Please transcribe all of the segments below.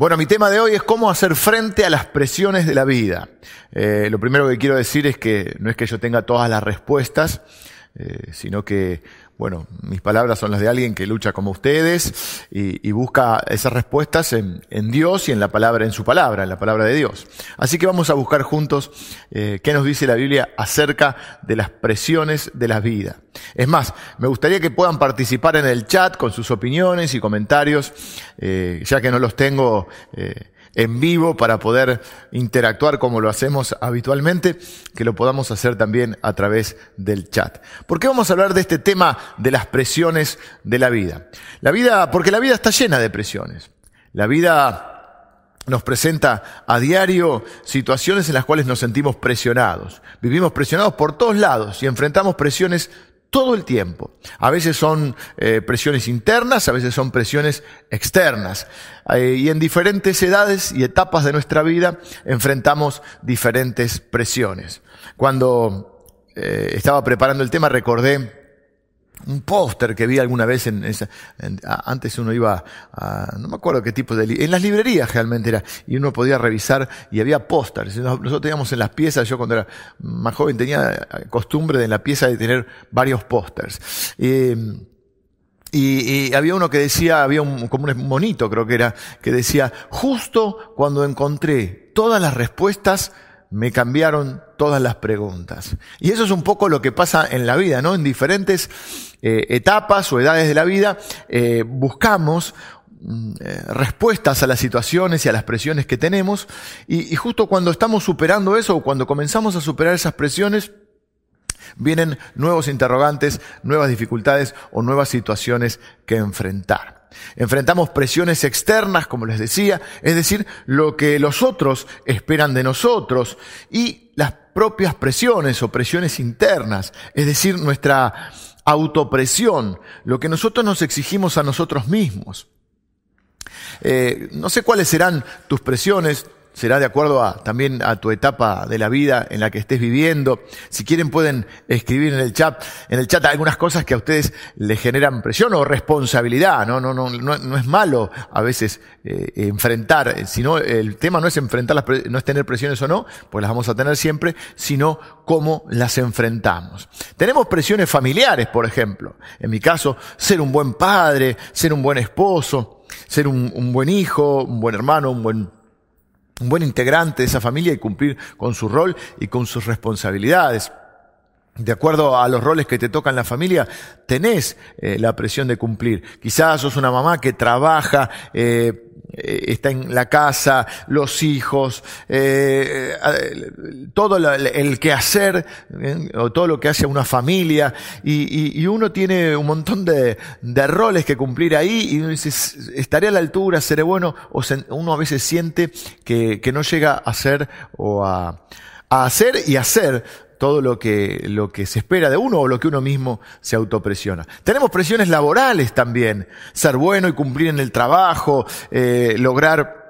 Bueno, mi tema de hoy es cómo hacer frente a las presiones de la vida. Eh, lo primero que quiero decir es que no es que yo tenga todas las respuestas, eh, sino que bueno, mis palabras son las de alguien que lucha como ustedes y, busca esas respuestas en, Dios y en la palabra, en su palabra, en la palabra de Dios. Así que vamos a buscar juntos eh, qué nos dice la Biblia acerca de las presiones de la vida. Es más, me gustaría que puedan participar en el chat con sus opiniones y comentarios, eh, ya que no los tengo. Eh, en vivo para poder interactuar como lo hacemos habitualmente, que lo podamos hacer también a través del chat. ¿Por qué vamos a hablar de este tema de las presiones de la vida? La vida, porque la vida está llena de presiones. La vida nos presenta a diario situaciones en las cuales nos sentimos presionados. Vivimos presionados por todos lados y enfrentamos presiones todo el tiempo. A veces son eh, presiones internas, a veces son presiones externas. Eh, y en diferentes edades y etapas de nuestra vida enfrentamos diferentes presiones. Cuando eh, estaba preparando el tema recordé un póster que vi alguna vez en, esa, antes uno iba a, no me acuerdo qué tipo de, en las librerías realmente era, y uno podía revisar y había pósters. Nosotros teníamos en las piezas, yo cuando era más joven tenía costumbre de en la pieza de tener varios pósters. y, y, había uno que decía, había un, como un monito creo que era, que decía, justo cuando encontré todas las respuestas, me cambiaron todas las preguntas. Y eso es un poco lo que pasa en la vida, ¿no? En diferentes eh, etapas o edades de la vida eh, buscamos mm, eh, respuestas a las situaciones y a las presiones que tenemos y, y justo cuando estamos superando eso o cuando comenzamos a superar esas presiones, vienen nuevos interrogantes, nuevas dificultades o nuevas situaciones que enfrentar. Enfrentamos presiones externas, como les decía, es decir, lo que los otros esperan de nosotros y las propias presiones o presiones internas, es decir, nuestra autopresión, lo que nosotros nos exigimos a nosotros mismos. Eh, no sé cuáles serán tus presiones, será de acuerdo a, también a tu etapa de la vida en la que estés viviendo. Si quieren pueden escribir en el chat, en el chat algunas cosas que a ustedes les generan presión o responsabilidad. No, no, no, no, es malo a veces eh, enfrentar, sino el tema no es enfrentar las, no es tener presiones o no, pues las vamos a tener siempre, sino cómo las enfrentamos. Tenemos presiones familiares, por ejemplo. En mi caso, ser un buen padre, ser un buen esposo, ser un, un buen hijo, un buen hermano, un buen un buen integrante de esa familia y cumplir con su rol y con sus responsabilidades. De acuerdo a los roles que te tocan en la familia, tenés eh, la presión de cumplir. Quizás sos una mamá que trabaja, eh, está en la casa, los hijos, eh, eh todo el quehacer, o todo lo que hace una familia, y, uno tiene un montón de, roles que cumplir ahí, y uno dice, estaré a la altura, seré bueno, o uno a veces siente que, no llega a hacer o a, a hacer y hacer todo lo que, lo que se espera de uno o lo que uno mismo se autopresiona. Tenemos presiones laborales también, ser bueno y cumplir en el trabajo, eh, lograr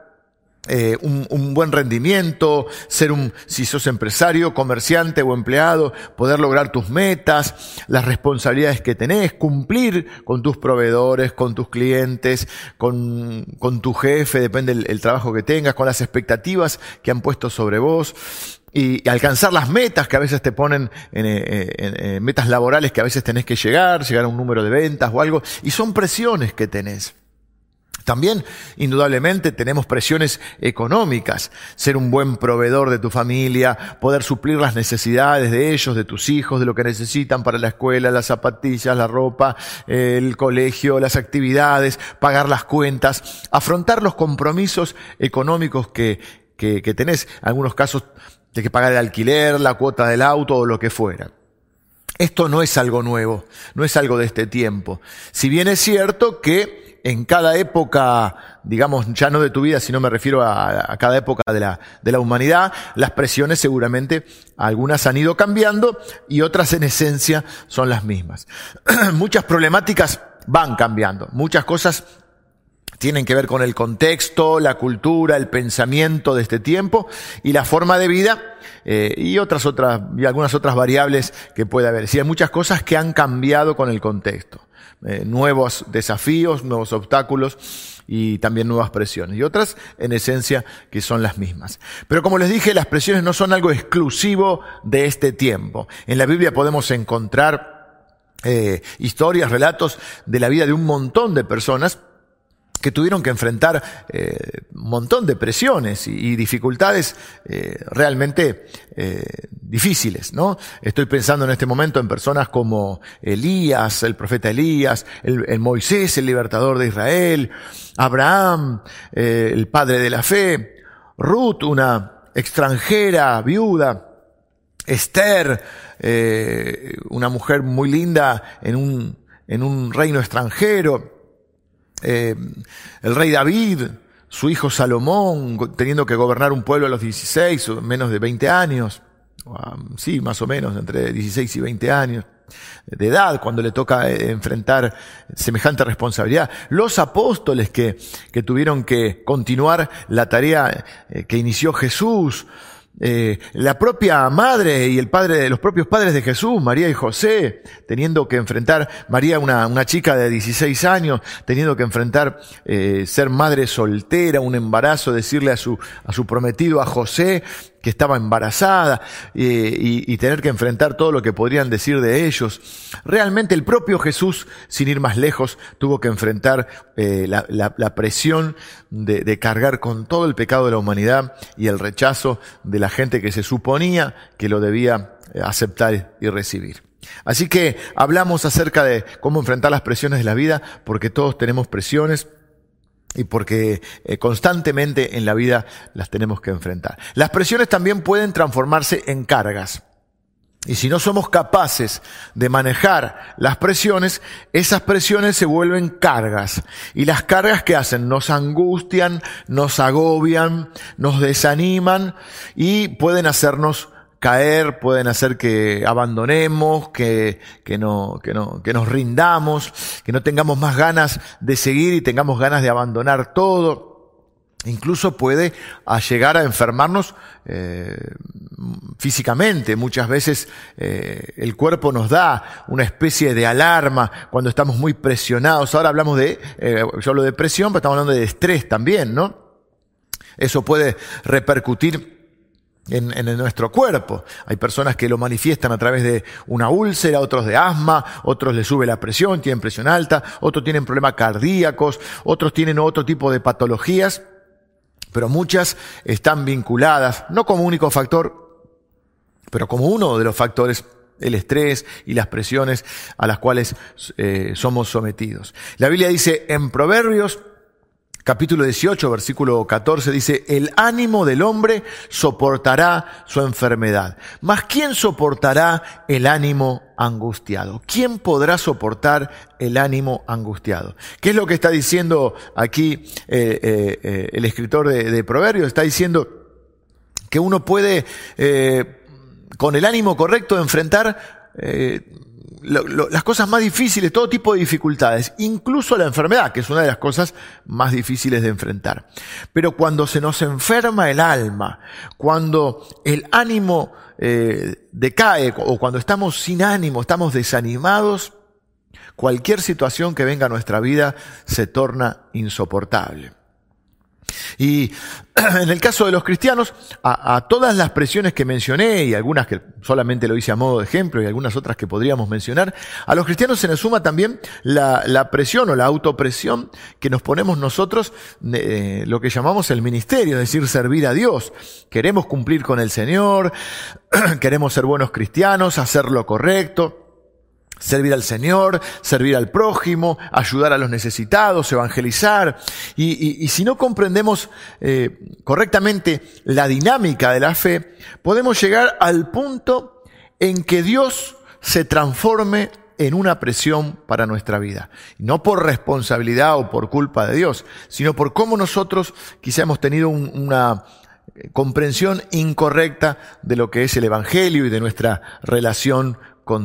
eh, un, un, buen rendimiento, ser un, si sos empresario, comerciante o empleado, poder lograr tus metas, las responsabilidades que tenés, cumplir con tus proveedores, con tus clientes, con, con tu jefe, depende del trabajo que tengas, con las expectativas que han puesto sobre vos y, alcanzar las metas que a veces te ponen, en, eh, en, metas laborales que a veces tenés que llegar, llegar a un número de ventas o algo, y son presiones que tenés. También, indudablemente, tenemos presiones económicas, ser un buen proveedor de tu familia, poder suplir las necesidades de ellos, de tus hijos, de lo que necesitan para la escuela, las zapatillas, la ropa, el colegio, las actividades, pagar las cuentas, afrontar los compromisos económicos que, que, que tenés. En algunos casos de que pagar el alquiler, la cuota del auto o lo que fuera. Esto no es algo nuevo, no es algo de este tiempo. Si bien es cierto que en cada época, digamos, ya no de tu vida, sino me refiero a, cada época de la, de la humanidad, las presiones seguramente algunas han ido cambiando y otras en esencia son las mismas. Muchas problemáticas van cambiando, muchas cosas tienen que ver con el contexto, la cultura, el pensamiento de este tiempo y la forma de vida eh, y otras otras y algunas otras variables que puede haber. Sí, hay muchas cosas que han cambiado con el contexto, eh, nuevos desafíos, nuevos obstáculos y también nuevas presiones y otras en esencia que son las mismas. Pero como les dije, las presiones no son algo exclusivo de este tiempo. En la Biblia podemos encontrar eh, historias, relatos de la vida de un montón de personas que tuvieron que enfrentar eh, un montón de presiones y, dificultades eh, realmente eh, difíciles, ¿no? Estoy pensando en este momento en personas como Elías, el profeta Elías, el, Moisés, el libertador de Israel, Abraham, el padre de la fe, Ruth, una extranjera, viuda, Esther, una mujer muy linda en un, en un reino extranjero, eh, el rey David, su hijo Salomón, teniendo que gobernar un pueblo a los 16 o menos de 20 años, sí, más o menos, entre 16 y 20 años de edad, cuando le toca eh, enfrentar semejante responsabilidad. Los apóstoles que, que tuvieron que continuar la tarea eh, que inició Jesús, eh, la propia madre y el padre los propios padres de Jesús, María y José, teniendo que enfrentar, María una, una chica de 16 años, teniendo que enfrentar eh, ser madre soltera, un embarazo, decirle a su, a su prometido, a José, que estaba embarazada eh, y, tener que enfrentar todo lo que podrían decir de ellos. Realmente el propio Jesús, sin ir más lejos, tuvo que enfrentar eh, la, presión de, de, cargar con todo el pecado de la humanidad y el rechazo de la gente que se suponía que lo debía eh, aceptar y recibir. Así que hablamos acerca de cómo enfrentar las presiones de la vida, porque todos tenemos presiones y porque eh, constantemente en la vida las tenemos que enfrentar. Las presiones también pueden transformarse en cargas. Y si no somos capaces de manejar las presiones, esas presiones se vuelven cargas. Y las cargas que hacen nos angustian, nos agobian, nos desaniman y pueden hacernos caer, pueden hacer que abandonemos, que, que, no, que, no, que nos rindamos, que no tengamos más ganas de seguir y tengamos ganas de abandonar todo. Incluso puede llegar a enfermarnos eh, físicamente. Muchas veces eh, el cuerpo nos da una especie de alarma cuando estamos muy presionados. Ahora hablamos de, eh, yo hablo de presión, pero estamos hablando de estrés también, ¿no? Eso puede repercutir en, nuestro cuerpo. Hay personas que lo manifiestan a través de una úlcera, otros de asma, otros les sube la presión, tienen presión alta, otros tienen problemas cardíacos, otros tienen otro tipo de patologías, pero muchas están vinculadas, no como único factor, pero como uno de los factores el estrés y las presiones a las cuales eh, somos sometidos. La Biblia dice en Proverbios capítulo 18, versículo 14 dice, el ánimo del hombre soportará su enfermedad. Mas ¿quién soportará el ánimo angustiado? ¿Quién podrá soportar el ánimo angustiado? ¿Qué es lo que está diciendo aquí eh, eh, eh, el escritor de, Proverbios? Está diciendo que uno puede, con el ánimo correcto, enfrentar las cosas más difíciles, todo tipo de dificultades, incluso la enfermedad, que es una de las cosas más difíciles de enfrentar. Pero cuando se nos enferma el alma, cuando el ánimo eh, decae o cuando estamos sin ánimo, estamos desanimados, cualquier situación que venga a nuestra vida se torna insoportable. Y en el caso de los cristianos, a, todas las presiones que mencioné, y algunas que solamente lo hice a modo de ejemplo, y algunas otras que podríamos mencionar, a los cristianos se nos suma también la, presión o la autopresión que nos ponemos nosotros, eh, lo que llamamos el ministerio, es decir, servir a Dios. Queremos cumplir con el Señor, queremos ser buenos cristianos, hacer lo correcto servir al Señor, servir al prójimo, ayudar a los necesitados, evangelizar. Y, si no comprendemos eh, correctamente la dinámica de la fe, podemos llegar al punto en que Dios se transforme en una presión para nuestra vida. No por responsabilidad o por culpa de Dios, sino por cómo nosotros quizá hemos tenido una comprensión incorrecta de lo que es el Evangelio y de nuestra relación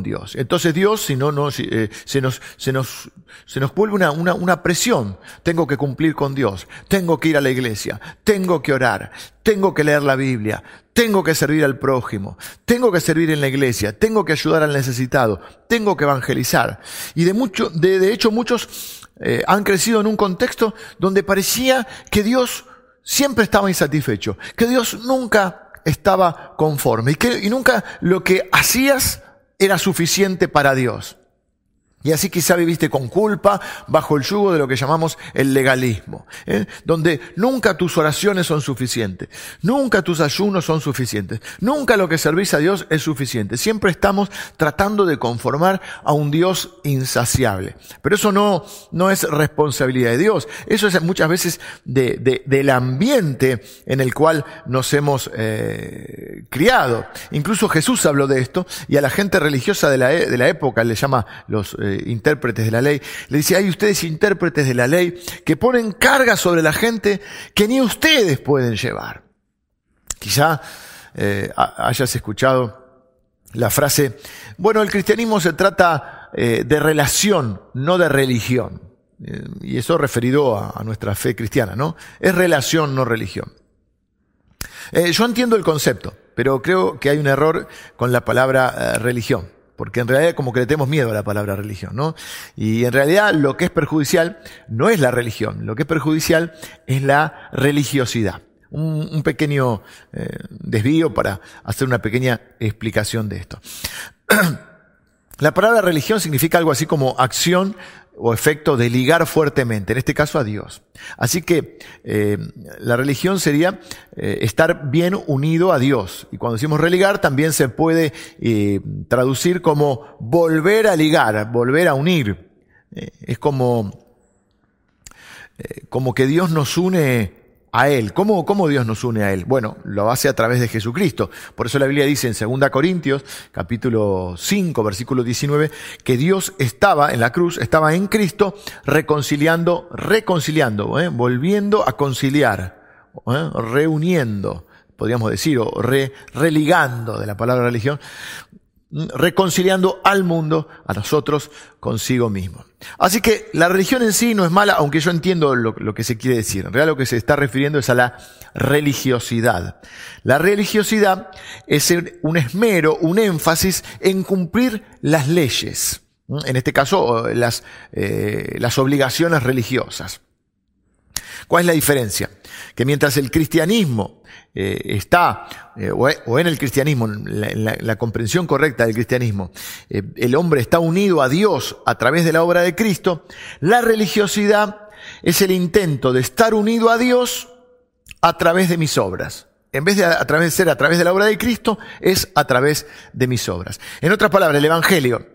Dios. Entonces Dios, si no, no eh, se, nos, se, nos, se nos vuelve una, una, una presión. Tengo que cumplir con Dios, tengo que ir a la iglesia, tengo que orar, tengo que leer la Biblia, tengo que servir al prójimo, tengo que servir en la iglesia, tengo que ayudar al necesitado, tengo que evangelizar. Y de, mucho, de, de hecho muchos eh, han crecido en un contexto donde parecía que Dios siempre estaba insatisfecho, que Dios nunca estaba conforme y que y nunca lo que hacías era suficiente para Dios. Y así quizá viviste con culpa, bajo el yugo de lo que llamamos el legalismo, ¿eh? donde nunca tus oraciones son suficientes, nunca tus ayunos son suficientes, nunca lo que servís a Dios es suficiente. Siempre estamos tratando de conformar a un Dios insaciable. Pero eso no, no es responsabilidad de Dios, eso es muchas veces de, del ambiente en el cual nos hemos eh, criado. Incluso Jesús habló de esto y a la gente religiosa de la, e, de la época le llama los... Eh, intérpretes de la ley, le dice, hay ustedes intérpretes de la ley que ponen carga sobre la gente que ni ustedes pueden llevar. Quizá eh, hayas escuchado la frase, bueno, el cristianismo se trata eh, de relación, no de religión. Eh, y eso referido a, nuestra fe cristiana, ¿no? Es relación, no religión. yo entiendo el concepto, pero creo que hay un error con la palabra religión porque en realidad como que le tenemos miedo a la palabra religión, ¿no? Y en realidad lo que es perjudicial no es la religión, lo que es perjudicial es la religiosidad. Un, pequeño eh, desvío para hacer una pequeña explicación de esto. la palabra religión significa algo así como acción o efecto de ligar fuertemente, en este caso a Dios. Así que eh, la religión sería eh, estar bien unido a Dios. Y cuando decimos religar, también se puede eh, traducir como volver a ligar, volver a unir. es como, como que Dios nos une a Él. ¿Cómo, ¿Cómo, Dios nos une a Él? Bueno, lo hace a través de Jesucristo. Por eso la Biblia dice en 2 Corintios, capítulo 5, versículo 19, que Dios estaba en la cruz, estaba en Cristo, reconciliando, reconciliando, ¿eh? volviendo a conciliar, ¿eh? reuniendo, podríamos decir, o re, religando de la palabra religión, reconciliando al mundo, a nosotros, consigo mismo. Así que la religión en sí no es mala, aunque yo entiendo lo, que se quiere decir. En realidad lo que se está refiriendo es a la religiosidad. La religiosidad es un esmero, un énfasis en cumplir las leyes. En este caso, las, eh, las obligaciones religiosas. ¿Cuál es la diferencia? Que mientras el cristianismo eh, está, eh, o, en el cristianismo, la, comprensión correcta del cristianismo, eh, el hombre está unido a Dios a través de la obra de Cristo, la religiosidad es el intento de estar unido a Dios a través de mis obras. En vez de a través de ser a través de la obra de Cristo, es a través de mis obras. En otras palabras, el Evangelio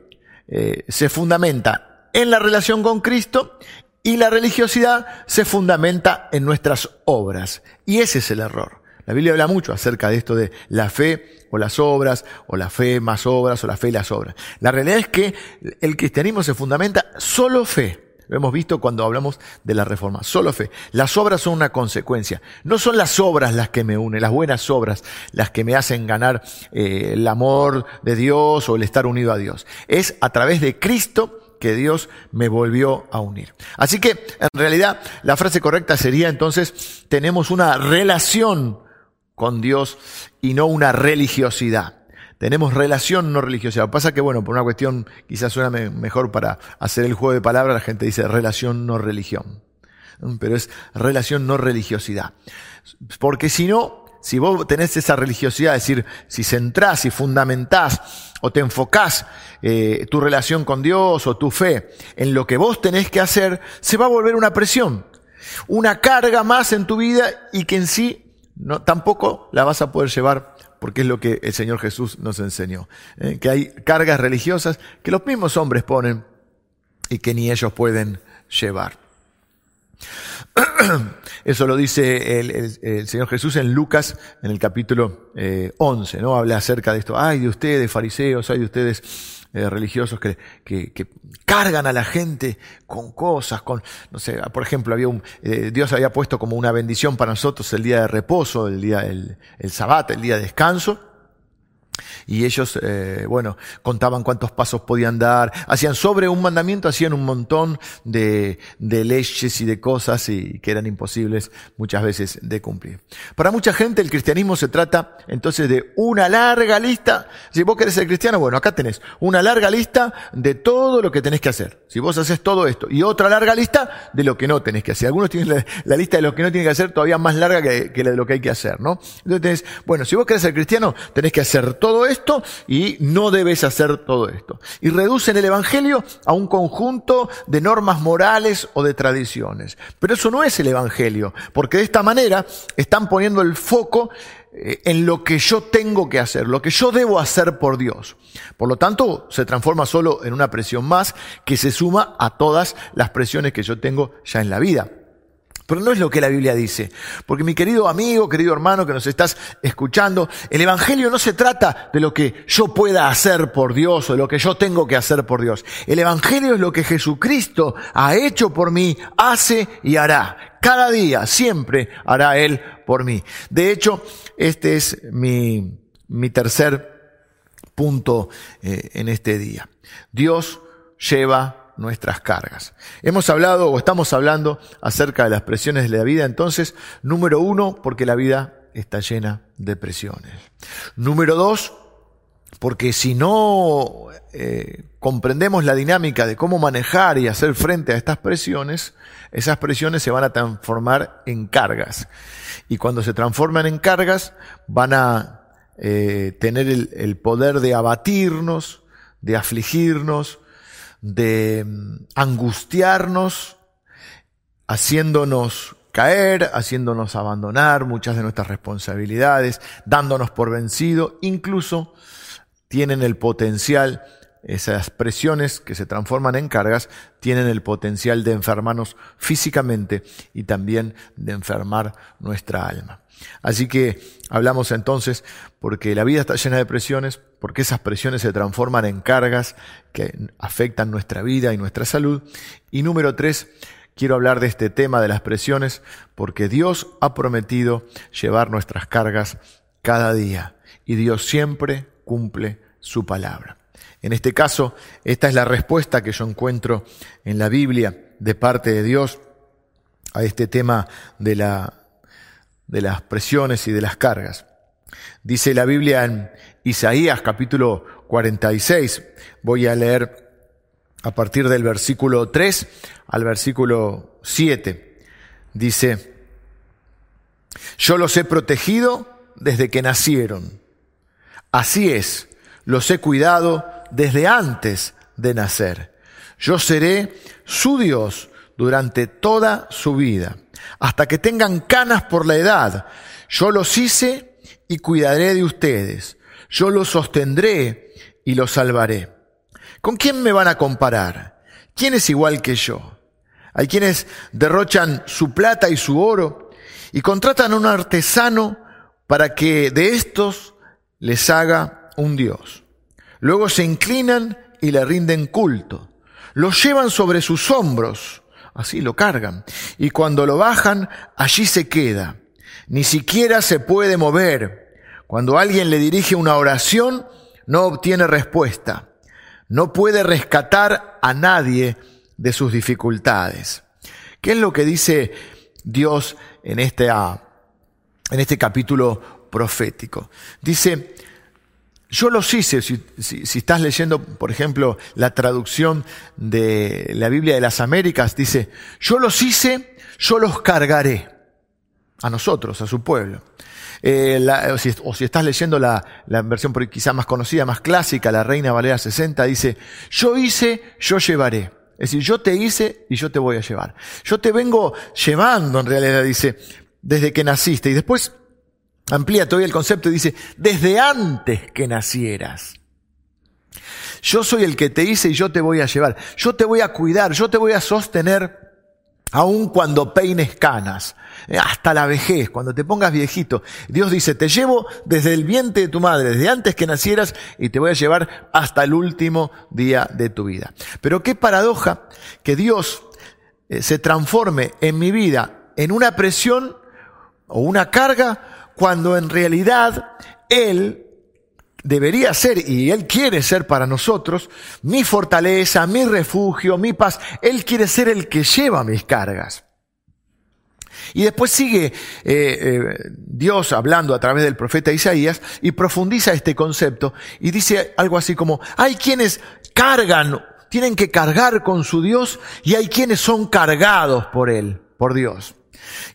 se fundamenta en la relación con Cristo y la religiosidad se fundamenta en nuestras obras. Y ese es el error. La Biblia habla mucho acerca de esto de la fe o las obras, o la fe más obras, o la fe y las obras. La realidad es que el cristianismo se fundamenta solo fe. Lo hemos visto cuando hablamos de la reforma. Solo fe. Las obras son una consecuencia. No son las obras las que me unen, las buenas obras las que me hacen ganar eh, el amor de Dios o el estar unido a Dios. Es a través de Cristo que Dios me volvió a unir. Así que, en realidad, la frase correcta sería entonces, tenemos una relación con Dios y no una religiosidad. Tenemos relación, no religiosidad. Lo que pasa que, bueno, por una cuestión quizás suena mejor para hacer el juego de palabras, la gente dice relación, no religión. Pero es relación, no religiosidad. Porque si no, si vos tenés esa religiosidad, es decir, si centrás y fundamentás o te enfocás eh, tu relación con Dios o tu fe en lo que vos tenés que hacer, se va a volver una presión, una carga más en tu vida y que en sí no, tampoco la vas a poder llevar porque es lo que el Señor Jesús nos enseñó. Eh, que hay cargas religiosas que los mismos hombres ponen y que ni ellos pueden llevar. Eso lo dice el, Señor Jesús en Lucas, en el capítulo 11, eh, ¿no? Habla acerca de esto. Ay de ustedes, fariseos, ay de ustedes, eh, religiosos que, que, cargan a la gente con cosas, con, no sé, por ejemplo, había un, eh, Dios había puesto como una bendición para nosotros el día de reposo, el día, el, el sabbat, el día de descanso. Y ellos, eh, bueno, contaban cuántos pasos podían dar, hacían sobre un mandamiento, hacían un montón de, de, leyes y de cosas y que eran imposibles muchas veces de cumplir. Para mucha gente el cristianismo se trata entonces de una larga lista. Si vos querés ser cristiano, bueno, acá tenés una larga lista de todo lo que tenés que hacer. Si vos haces todo esto y otra larga lista de lo que no tenés que hacer. Algunos tienen la, lista de lo que no tienen que hacer todavía más larga que, que la de lo que hay que hacer, ¿no? Entonces tenés, bueno, si vos querés ser cristiano, tenés que hacer todo esto y no debes hacer todo esto. Y reducen el Evangelio a un conjunto de normas morales o de tradiciones. Pero eso no es el Evangelio, porque de esta manera están poniendo el foco eh, en lo que yo tengo que hacer, lo que yo debo hacer por Dios. Por lo tanto, se transforma solo en una presión más que se suma a todas las presiones que yo tengo ya en la vida. Pero no es lo que la Biblia dice. Porque mi querido amigo, querido hermano que nos estás escuchando, el Evangelio no se trata de lo que yo pueda hacer por Dios o de lo que yo tengo que hacer por Dios. El Evangelio es lo que Jesucristo ha hecho por mí, hace y hará. Cada día, siempre hará Él por mí. De hecho, este es mi, mi tercer punto eh, en este día. Dios lleva nuestras cargas. Hemos hablado o estamos hablando acerca de las presiones de la vida, entonces, número uno, porque la vida está llena de presiones. Número dos, porque si no eh, comprendemos la dinámica de cómo manejar y hacer frente a estas presiones, esas presiones se van a transformar en cargas. Y cuando se transforman en cargas, van a eh, tener el poder de abatirnos, de afligirnos, de mm, angustiarnos, haciéndonos caer, haciéndonos abandonar muchas de nuestras responsabilidades, dándonos por vencido, incluso tienen el potencial, esas presiones que se transforman en cargas, tienen el potencial de enfermarnos físicamente y también de enfermar nuestra alma. Así que hablamos entonces porque la vida está llena de presiones, porque esas presiones se transforman en cargas que afectan nuestra vida y nuestra salud. Y número tres, quiero hablar de este tema de las presiones porque Dios ha prometido llevar nuestras cargas cada día y Dios siempre cumple su palabra. En este caso, esta es la respuesta que yo encuentro en la Biblia de parte de Dios a este tema de la de las presiones y de las cargas. Dice la Biblia en Isaías capítulo 46, voy a leer a partir del versículo 3 al versículo 7. Dice, yo los he protegido desde que nacieron. Así es, los he cuidado desde antes de nacer. Yo seré su Dios durante toda su vida hasta que tengan canas por la edad. Yo los hice y cuidaré de ustedes. Yo los sostendré y los salvaré. ¿Con quién me van a comparar? ¿Quién es igual que yo? Hay quienes derrochan su plata y su oro y contratan a un artesano para que de estos les haga un Dios. Luego se inclinan y le rinden culto. Los llevan sobre sus hombros Así lo cargan. Y cuando lo bajan, allí se queda. Ni siquiera se puede mover. Cuando alguien le dirige una oración, no obtiene respuesta. No puede rescatar a nadie de sus dificultades. ¿Qué es lo que dice Dios en este, en este capítulo profético? Dice, yo los hice, si, estás leyendo, por ejemplo, la traducción de la Biblia de las Américas, dice, yo los hice, yo los cargaré a nosotros, a su pueblo. Eh, o, si, estás leyendo la, la versión quizá más conocida, más clásica, la Reina Valera 60, dice, yo hice, yo llevaré. Es decir, yo te hice y yo te voy a llevar. Yo te vengo llevando, en realidad, dice, desde que naciste. Y después amplía todavía el concepto y dice, desde antes que nacieras. Yo soy el que te hice y yo te voy a llevar. Yo te voy a cuidar, yo te voy a sostener aun cuando peines canas, hasta la vejez, cuando te pongas viejito. Dios dice, te llevo desde el vientre de tu madre, desde antes que nacieras, y te voy a llevar hasta el último día de tu vida. Pero qué paradoja que Dios eh, se transforme en mi vida en una presión o una carga cuando en realidad Él debería ser, y Él quiere ser para nosotros, mi fortaleza, mi refugio, mi paz. Él quiere ser el que lleva mis cargas. Y después sigue eh, eh, Dios hablando a través del profeta Isaías y profundiza este concepto y dice algo así como, hay quienes cargan, tienen que cargar con su Dios y hay quienes son cargados por Él, por Dios.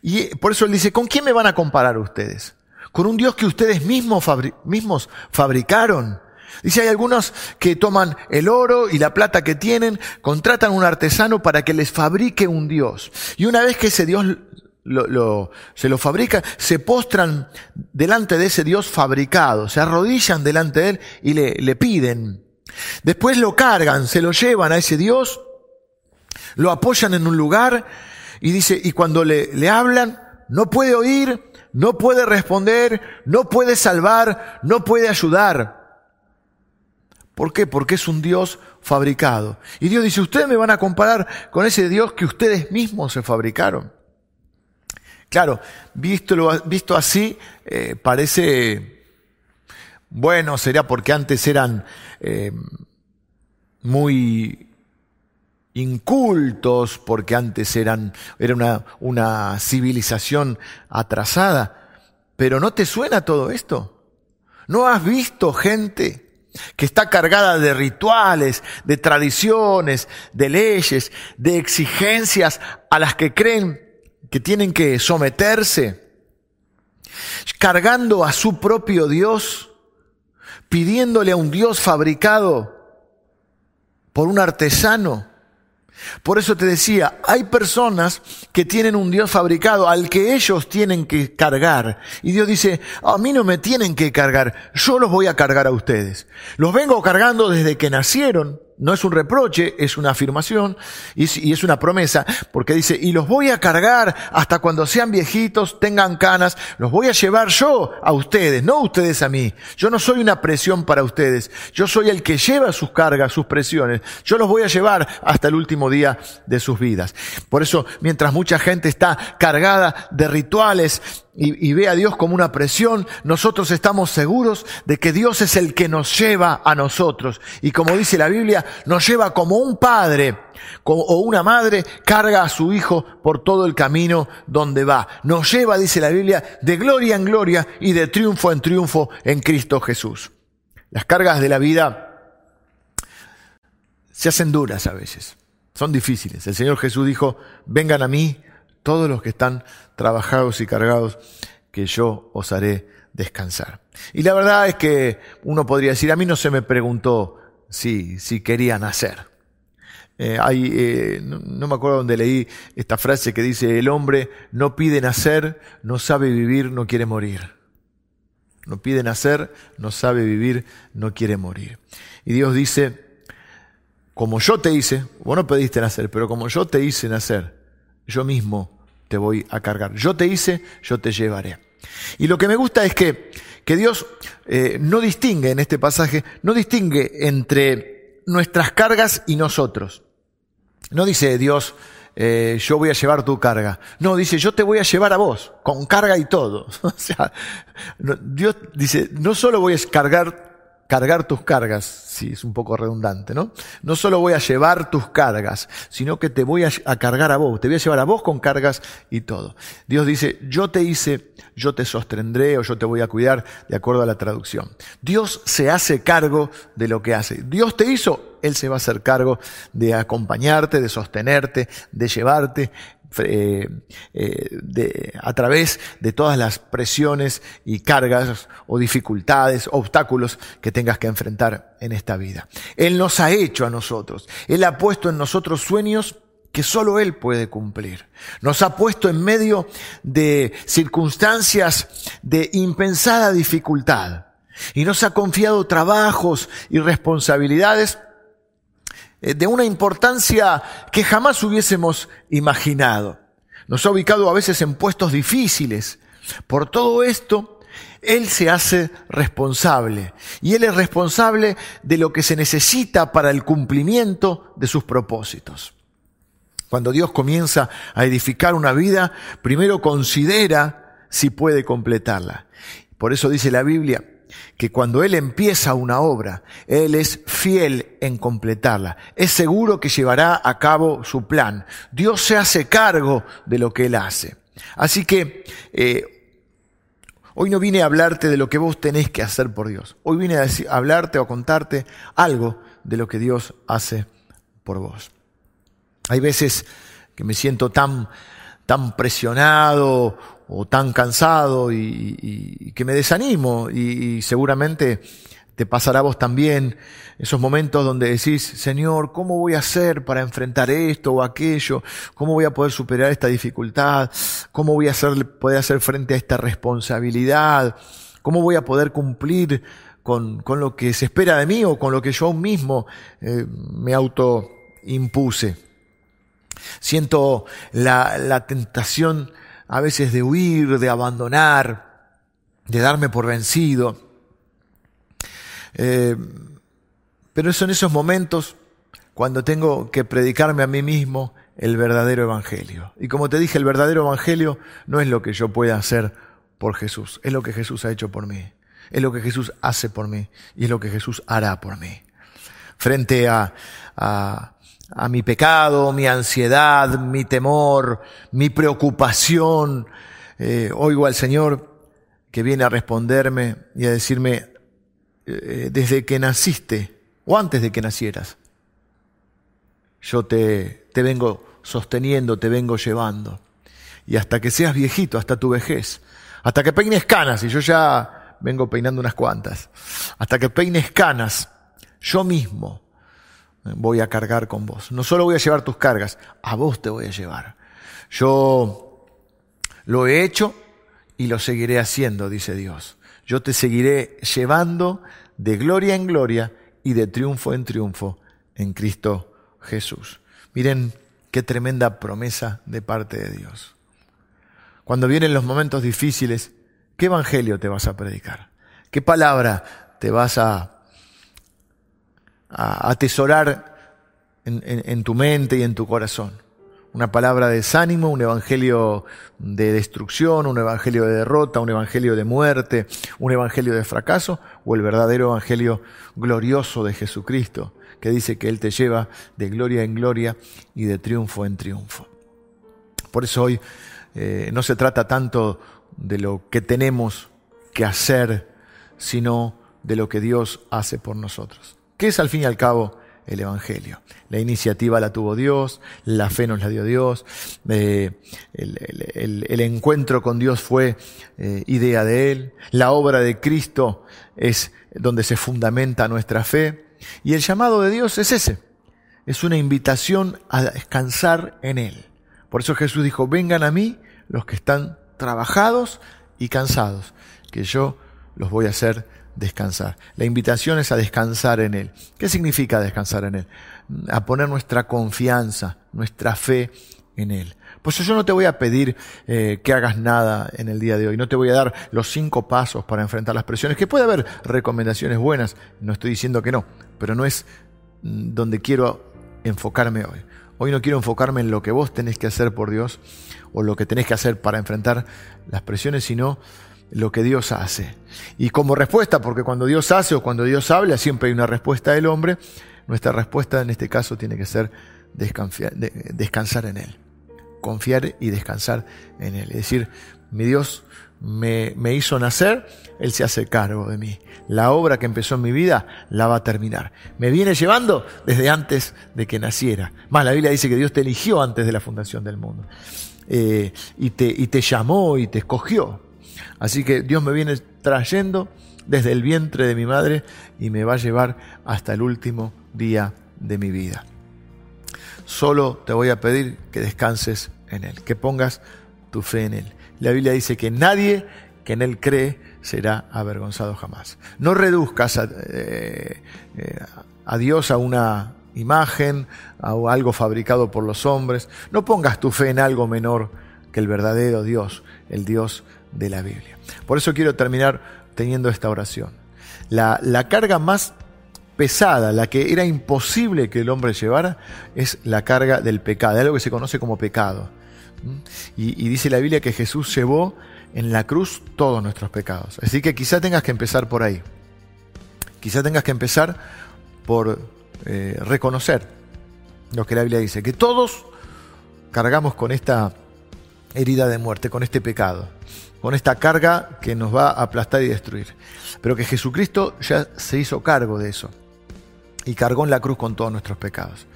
Y por eso Él dice, ¿con quién me van a comparar ustedes? con un Dios que ustedes mismos, mismos fabricaron. Dice, hay algunos que toman el oro y la plata que tienen, contratan a un artesano para que les fabrique un Dios. Y una vez que ese Dios lo, se lo fabrica, se postran delante de ese Dios fabricado, se arrodillan delante de él y le, le piden. Después lo cargan, se lo llevan a ese Dios, lo apoyan en un lugar y dice, y cuando le, le hablan, no puede oír, no puede responder, no puede salvar, no puede ayudar. ¿Por qué? Porque es un Dios fabricado. Y Dios dice, ustedes me van a comparar con ese Dios que ustedes mismos se fabricaron. Claro, visto, visto así, eh, parece, bueno, sería porque antes eran eh, muy incultos, porque antes eran, era una, una civilización atrasada. Pero ¿no te suena todo esto? ¿No has visto gente que está cargada de rituales, de tradiciones, de leyes, de exigencias a las que creen que tienen que someterse, cargando a su propio Dios, pidiéndole a un Dios fabricado por un artesano, por eso te decía, hay personas que tienen un Dios fabricado al que ellos tienen que cargar. Y Dios dice, a mí no me tienen que cargar, yo los voy a cargar a ustedes. Los vengo cargando desde que nacieron, no es un reproche, es una afirmación y es una promesa, porque dice, y los voy a cargar hasta cuando sean viejitos, tengan canas, los voy a llevar yo a ustedes, no ustedes a mí. Yo no soy una presión para ustedes, yo soy el que lleva sus cargas, sus presiones. Yo los voy a llevar hasta el último día de sus vidas. Por eso, mientras mucha gente está cargada de rituales, y, ve a Dios como una presión, nosotros estamos seguros de que Dios es el que nos lleva a nosotros. Y como dice la Biblia, nos lleva como un padre o una madre carga a su hijo por todo el camino donde va. Nos lleva, dice la Biblia, de gloria en gloria y de triunfo en triunfo en Cristo Jesús. Las cargas de la vida se hacen duras a veces, son difíciles. El Señor Jesús dijo, vengan a mí todos los que están trabajados y cargados, que yo os haré descansar. Y la verdad es que uno podría decir, a mí no se me preguntó si, si quería nacer. Eh, eh, no, me acuerdo dónde leí esta frase que dice, el hombre no pide nacer, no sabe vivir, no quiere morir. No pide nacer, no sabe vivir, no quiere morir. Y Dios dice, como yo te hice, vos no pediste nacer, pero como yo te hice nacer, yo mismo te voy a cargar. Yo te hice, yo te llevaré. Y lo que me gusta es que, que Dios eh, no distingue en este pasaje, no distingue entre nuestras cargas y nosotros. No dice Dios, eh, yo voy a llevar tu carga. No, dice, yo te voy a llevar a vos, con carga y todo. o sea, Dios dice, no solo voy a cargar cargar tus cargas, sí, es un poco redundante, ¿no? No solo voy a llevar tus cargas, sino que te voy a, cargar a vos, te voy a llevar a vos con cargas y todo. Dios dice, yo te hice, yo te sostendré o yo te voy a cuidar, de acuerdo a la traducción. Dios se hace cargo de lo que hace. Dios te hizo, Él se va a hacer cargo de acompañarte, de sostenerte, de llevarte, eh, eh, a través de todas las presiones y cargas o dificultades, obstáculos que tengas que enfrentar en esta vida. Él nos ha hecho a nosotros. Él ha puesto en nosotros sueños que solo Él puede cumplir. Nos ha puesto en medio de circunstancias de impensada dificultad y nos ha confiado trabajos y responsabilidades de una importancia que jamás hubiésemos imaginado. Nos ha ubicado a veces en puestos difíciles. Por todo esto, Él se hace responsable. Y Él es responsable de lo que se necesita para el cumplimiento de sus propósitos. Cuando Dios comienza a edificar una vida, primero considera si puede completarla. Por eso dice la Biblia, que cuando Él empieza una obra, Él es fiel en completarla. Es seguro que llevará a cabo su plan. Dios se hace cargo de lo que Él hace. Así que eh, hoy no vine a hablarte de lo que vos tenés que hacer por Dios. Hoy vine a, a hablarte o a contarte algo de lo que Dios hace por vos. Hay veces que me siento tan, tan presionado o tan cansado y, que me desanimo y, seguramente te pasará a vos también esos momentos donde decís, Señor, ¿cómo voy a hacer para enfrentar esto o aquello? ¿Cómo voy a poder superar esta dificultad? ¿Cómo voy a hacer, poder hacer frente a esta responsabilidad? ¿Cómo voy a poder cumplir con, con lo que se espera de mí o con lo que yo mismo eh, me autoimpuse? Siento la, la tentación a veces de huir, de abandonar, de darme por vencido. Eh, pero son esos momentos cuando tengo que predicarme a mí mismo el verdadero evangelio. Y como te dije, el verdadero evangelio no es lo que yo pueda hacer por Jesús, es lo que Jesús ha hecho por mí, es lo que Jesús hace por mí y es lo que Jesús hará por mí. Frente a, a, a mi pecado, mi ansiedad, mi temor, mi preocupación. Eh, oigo al Señor que viene a responderme y a decirme, eh, desde que naciste o antes de que nacieras, yo te, te vengo sosteniendo, te vengo llevando. Y hasta que seas viejito, hasta tu vejez, hasta que peines canas, y yo ya vengo peinando unas cuantas, hasta que peines canas, yo mismo voy a cargar con vos. No solo voy a llevar tus cargas, a vos te voy a llevar. Yo lo he hecho y lo seguiré haciendo, dice Dios. Yo te seguiré llevando de gloria en gloria y de triunfo en triunfo en Cristo Jesús. Miren qué tremenda promesa de parte de Dios. Cuando vienen los momentos difíciles, ¿qué evangelio te vas a predicar? ¿Qué palabra te vas a a atesorar en, tu mente y en tu corazón. Una palabra de desánimo, un evangelio de destrucción, un evangelio de derrota, un evangelio de muerte, un evangelio de fracaso o el verdadero evangelio glorioso de Jesucristo, que dice que Él te lleva de gloria en gloria y de triunfo en triunfo. Por eso hoy eh, no se trata tanto de lo que tenemos que hacer, sino de lo que Dios hace por nosotros. ¿Qué es al fin y al cabo el Evangelio? La iniciativa la tuvo Dios, la fe nos la dio Dios, eh, el, encuentro con Dios fue eh, idea de Él, la obra de Cristo es donde se fundamenta nuestra fe y el llamado de Dios es ese, es una invitación a descansar en Él. Por eso Jesús dijo, vengan a mí los que están trabajados y cansados, que yo los voy a hacer descansar. La invitación es a descansar en Él. ¿Qué significa descansar en Él? A poner nuestra confianza, nuestra fe en Él. Pues yo no te voy a pedir eh, que hagas nada en el día de hoy, no te voy a dar los cinco pasos para enfrentar las presiones, que puede haber recomendaciones buenas, no estoy diciendo que no, pero no es mm, donde quiero enfocarme hoy. Hoy no quiero enfocarme en lo que vos tenés que hacer por Dios o lo que tenés que hacer para enfrentar las presiones, sino lo que Dios hace. Y como respuesta, porque cuando Dios hace o cuando Dios habla, siempre hay una respuesta del hombre, nuestra respuesta en este caso tiene que ser descansar en Él. Confiar y descansar en Él. Es decir, mi Dios me, me, hizo nacer, Él se hace cargo de mí. La obra que empezó en mi vida la va a terminar. Me viene llevando desde antes de que naciera. Más, la Biblia dice que Dios te eligió antes de la fundación del mundo. Eh, y, te, y te llamó y te escogió. Así que Dios me viene trayendo desde el vientre de mi madre y me va a llevar hasta el último día de mi vida. Solo te voy a pedir que descanses en Él, que pongas tu fe en Él. La Biblia dice que nadie que en Él cree será avergonzado jamás. No reduzcas a, eh, eh, Dios a una imagen, a algo fabricado por los hombres. No pongas tu fe en algo menor que el verdadero Dios, el Dios de la Biblia. Por eso quiero terminar teniendo esta oración. La, carga más pesada, la que era imposible que el hombre llevara, es la carga del pecado, algo que se conoce como pecado. ¿Mm? Y, dice la Biblia que Jesús llevó en la cruz todos nuestros pecados. Así que quizá tengas que empezar por ahí. Quizá tengas que empezar por eh, reconocer lo que la Biblia dice, que todos cargamos con esta herida de muerte, con este pecado, con esta carga que nos va a aplastar y destruir. Pero que Jesucristo ya se hizo cargo de eso y cargó en la cruz con todos nuestros pecados.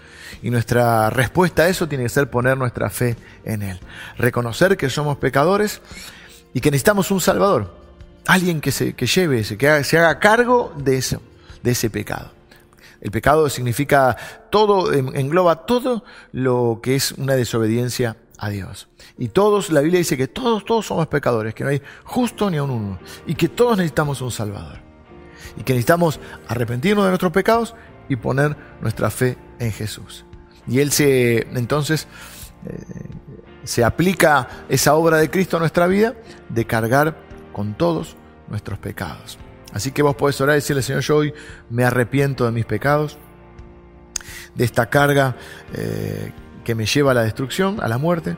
Y nuestra respuesta a eso tiene que ser poner nuestra fe en Él. Reconocer que somos pecadores y que necesitamos un Salvador. Alguien que se que lleve que se haga cargo de eso, de ese pecado. El pecado significa todo, engloba todo lo que es una desobediencia a Dios. Y todos, la Biblia dice que todos, todos somos pecadores, que no hay justo ni a un uno. Y que todos necesitamos un Salvador. Y que necesitamos arrepentirnos de nuestros pecados y poner nuestra fe en Jesús. Y Él se, entonces, eh, se aplica esa obra de Cristo a nuestra vida de cargar con todos nuestros pecados. Así que vos podés orar y decirle, Señor, yo hoy me arrepiento de mis pecados, de esta carga eh, que me lleva a la destrucción, a la muerte,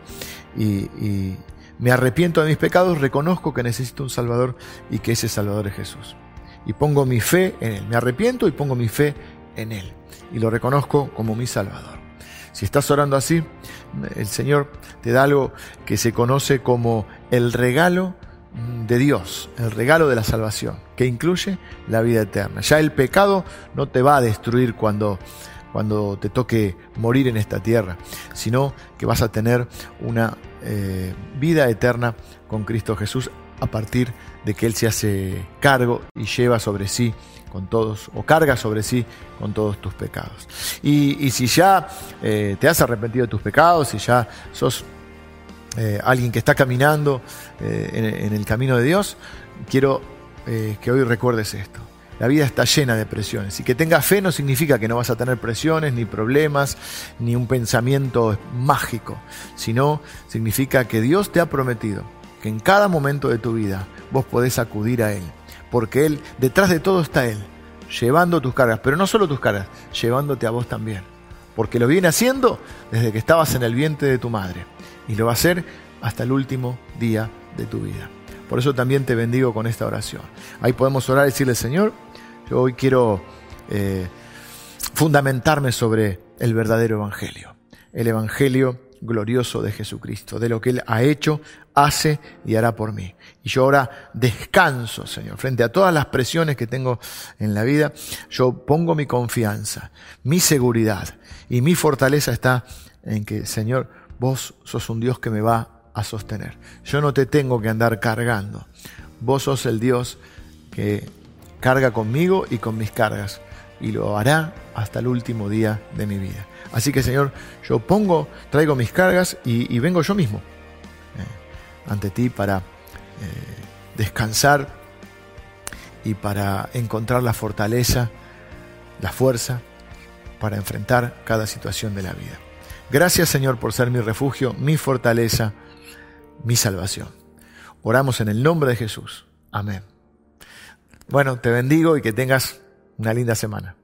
y, me arrepiento de mis pecados, reconozco que necesito un Salvador y que ese Salvador es Jesús. Y pongo mi fe en Él. Me arrepiento y pongo mi fe en Él. Y lo reconozco como mi Salvador. Si estás orando así, el Señor te da algo que se conoce como el regalo de Dios, el regalo de la salvación, que incluye la vida eterna. Ya el pecado no te va a destruir cuando, cuando te toque morir en esta tierra, sino que vas a tener una eh, vida eterna con Cristo Jesús a partir de que Él se hace cargo y lleva sobre sí con todos, o carga sobre sí con todos tus pecados. Y, si ya eh, te has arrepentido de tus pecados, si ya sos eh, alguien que está caminando en, el camino de Dios, quiero que hoy recuerdes esto. La vida está llena de presiones y que tengas fe no significa que no vas a tener presiones, ni problemas, ni un pensamiento mágico, sino significa que Dios te ha prometido que en cada momento de tu vida vos podés acudir a Él porque Él, detrás de todo está Él, llevando tus cargas, pero no solo tus cargas, llevándote a vos también, porque lo viene haciendo desde que estabas en el vientre de tu madre, y lo va a hacer hasta el último día de tu vida. Por eso también te bendigo con esta oración. Ahí podemos orar y decirle, Señor, yo hoy quiero eh, fundamentarme sobre el verdadero Evangelio, el Evangelio glorioso de Jesucristo, de lo que Él ha hecho, hace y hará por mí. Y yo ahora descanso, Señor, frente a todas las presiones que tengo en la vida, yo pongo mi confianza, mi seguridad y mi fortaleza está en que, Señor, vos sos un Dios que me va a sostener. Yo no te tengo que andar cargando. Vos sos el Dios que carga conmigo y con mis cargas y lo hará hasta el último día de mi vida. Así que Señor, yo pongo, traigo mis cargas y, vengo yo mismo eh, ante ti para eh, descansar y para encontrar la fortaleza, la fuerza para enfrentar cada situación de la vida. Gracias Señor por ser mi refugio, mi fortaleza, mi salvación. Oramos en el nombre de Jesús. Amén. Bueno, te bendigo y que tengas una linda semana.